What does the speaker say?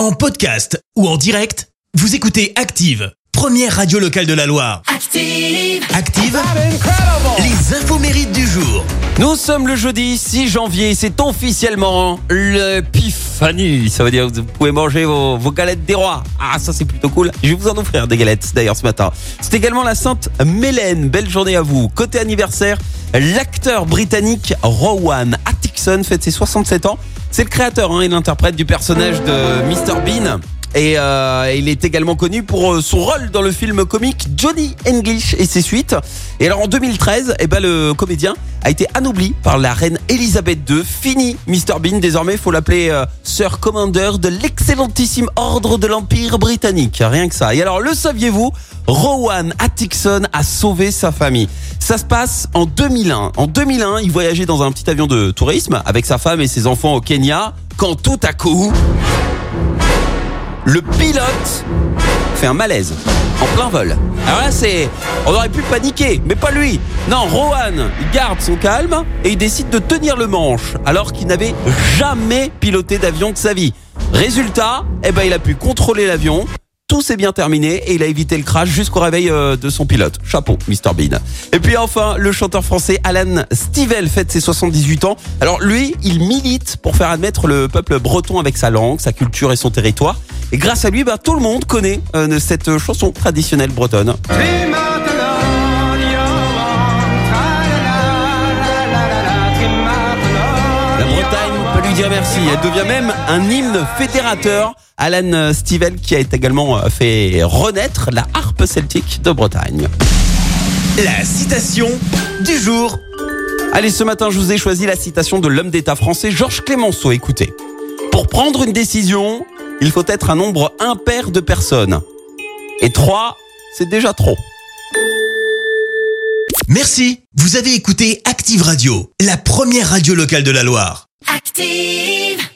En podcast ou en direct, vous écoutez Active, première radio locale de la Loire. Active. Active, les infos mérites du jour. Nous sommes le jeudi 6 janvier, c'est officiellement l'épiphanie. Ça veut dire que vous pouvez manger vos, vos galettes des rois. Ah, ça c'est plutôt cool. Je vais vous en offrir des galettes d'ailleurs ce matin. C'est également la Sainte Mélène. Belle journée à vous. Côté anniversaire, l'acteur britannique Rowan Atkinson fête ses 67 ans. C'est le créateur hein, et l'interprète du personnage de Mr Bean. Et euh, il est également connu pour euh, son rôle dans le film comique Johnny English et ses suites. Et alors en 2013, eh ben, le comédien a été anobli par la reine Elisabeth II. Fini Mr Bean, désormais faut l'appeler euh, Sir Commander de l'excellentissime ordre de l'Empire britannique. Rien que ça. Et alors le saviez-vous? Rowan Atkinson a sauvé sa famille. Ça se passe en 2001. En 2001, il voyageait dans un petit avion de tourisme avec sa femme et ses enfants au Kenya quand tout à coup le pilote fait un malaise en plein vol. Alors là, c'est, on aurait pu paniquer, mais pas lui. Non, Rowan, il garde son calme et il décide de tenir le manche alors qu'il n'avait jamais piloté d'avion de sa vie. Résultat, eh ben, il a pu contrôler l'avion. Tout s'est bien terminé et il a évité le crash jusqu'au réveil euh, de son pilote. Chapeau, Mr Bean. Et puis enfin, le chanteur français Alan Stivell fête ses 78 ans. Alors lui, il milite pour faire admettre le peuple breton avec sa langue, sa culture et son territoire. Et grâce à lui, bah, tout le monde connaît euh, cette chanson traditionnelle bretonne. La Bretagne peut lui dire merci. Elle devient même un hymne fédérateur. Alan Stivell qui a également euh, fait renaître la harpe celtique de Bretagne. La citation du jour. Allez, ce matin, je vous ai choisi la citation de l'homme d'État français Georges Clémenceau. Écoutez. Pour prendre une décision, il faut être un nombre impair de personnes. Et trois, c'est déjà trop. Merci. Vous avez écouté Active Radio, la première radio locale de la Loire. Active.